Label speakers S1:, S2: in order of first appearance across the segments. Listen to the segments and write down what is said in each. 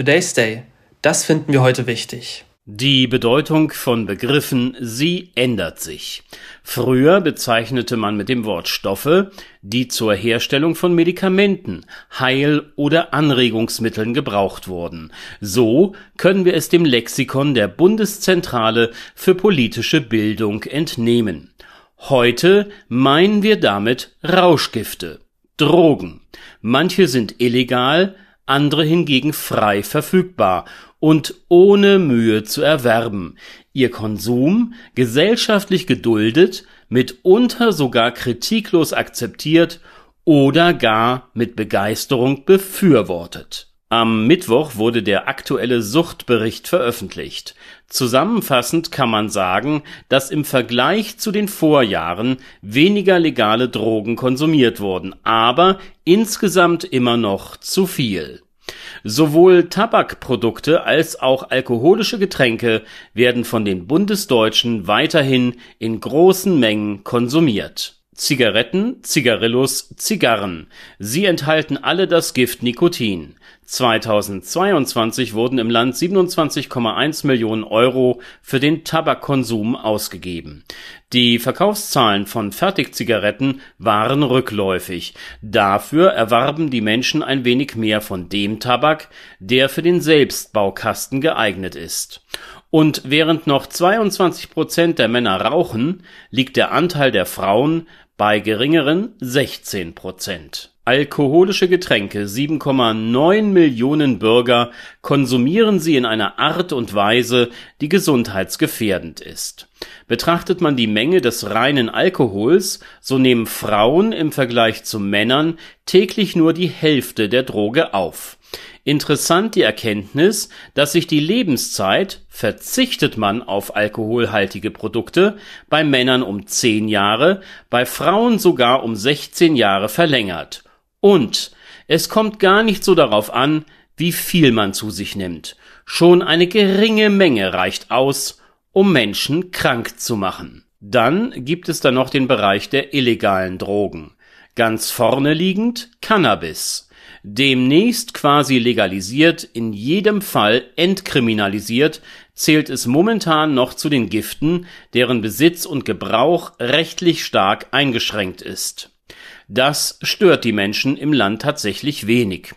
S1: Today's Day. Das finden wir heute wichtig.
S2: Die Bedeutung von Begriffen, sie ändert sich. Früher bezeichnete man mit dem Wort Stoffe, die zur Herstellung von Medikamenten, Heil- oder Anregungsmitteln gebraucht wurden. So können wir es dem Lexikon der Bundeszentrale für politische Bildung entnehmen. Heute meinen wir damit Rauschgifte, Drogen. Manche sind illegal, andere hingegen frei verfügbar und ohne Mühe zu erwerben, ihr Konsum gesellschaftlich geduldet, mitunter sogar kritiklos akzeptiert oder gar mit Begeisterung befürwortet. Am Mittwoch wurde der aktuelle Suchtbericht veröffentlicht. Zusammenfassend kann man sagen, dass im Vergleich zu den Vorjahren weniger legale Drogen konsumiert wurden, aber insgesamt immer noch zu viel. Sowohl Tabakprodukte als auch alkoholische Getränke werden von den Bundesdeutschen weiterhin in großen Mengen konsumiert Zigaretten, Zigarillos, Zigarren. Sie enthalten alle das Gift Nikotin. 2022 wurden im Land 27,1 Millionen Euro für den Tabakkonsum ausgegeben. Die Verkaufszahlen von Fertigzigaretten waren rückläufig. Dafür erwarben die Menschen ein wenig mehr von dem Tabak, der für den Selbstbaukasten geeignet ist. Und während noch 22 Prozent der Männer rauchen, liegt der Anteil der Frauen bei geringeren 16 Prozent. Alkoholische Getränke 7,9 Millionen Bürger konsumieren sie in einer Art und Weise, die gesundheitsgefährdend ist. Betrachtet man die Menge des reinen Alkohols, so nehmen Frauen im Vergleich zu Männern täglich nur die Hälfte der Droge auf Interessant die Erkenntnis, dass sich die Lebenszeit, verzichtet man auf alkoholhaltige Produkte, bei Männern um 10 Jahre, bei Frauen sogar um 16 Jahre verlängert. Und es kommt gar nicht so darauf an, wie viel man zu sich nimmt. Schon eine geringe Menge reicht aus, um Menschen krank zu machen. Dann gibt es da noch den Bereich der illegalen Drogen. Ganz vorne liegend Cannabis demnächst quasi legalisiert, in jedem Fall entkriminalisiert, zählt es momentan noch zu den Giften, deren Besitz und Gebrauch rechtlich stark eingeschränkt ist. Das stört die Menschen im Land tatsächlich wenig.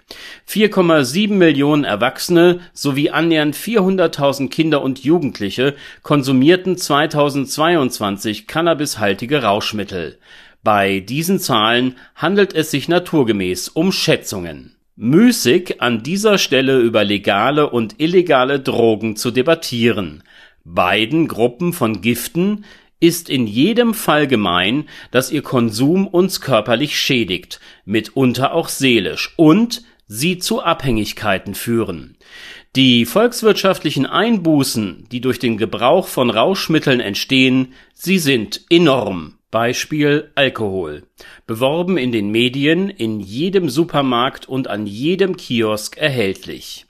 S2: 4,7 Millionen Erwachsene sowie annähernd 400.000 Kinder und Jugendliche konsumierten 2022 cannabishaltige Rauschmittel. Bei diesen Zahlen handelt es sich naturgemäß um Schätzungen. Müßig an dieser Stelle über legale und illegale Drogen zu debattieren. Beiden Gruppen von Giften ist in jedem Fall gemein, dass ihr Konsum uns körperlich schädigt, mitunter auch seelisch und sie zu Abhängigkeiten führen. Die volkswirtschaftlichen Einbußen, die durch den Gebrauch von Rauschmitteln entstehen, sie sind enorm. Beispiel Alkohol. Beworben in den Medien, in jedem Supermarkt und an jedem Kiosk erhältlich.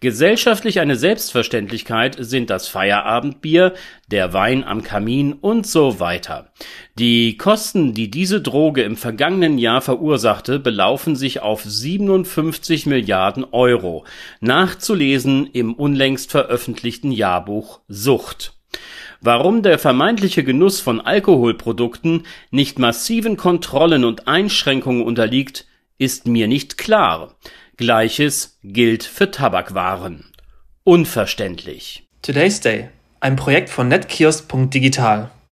S2: Gesellschaftlich eine Selbstverständlichkeit sind das Feierabendbier, der Wein am Kamin und so weiter. Die Kosten, die diese Droge im vergangenen Jahr verursachte, belaufen sich auf 57 Milliarden Euro. Nachzulesen im unlängst veröffentlichten Jahrbuch Sucht. Warum der vermeintliche Genuss von Alkoholprodukten nicht massiven Kontrollen und Einschränkungen unterliegt, ist mir nicht klar. Gleiches gilt für Tabakwaren. Unverständlich.
S1: Today's Day, ein Projekt von netkiosk.digital.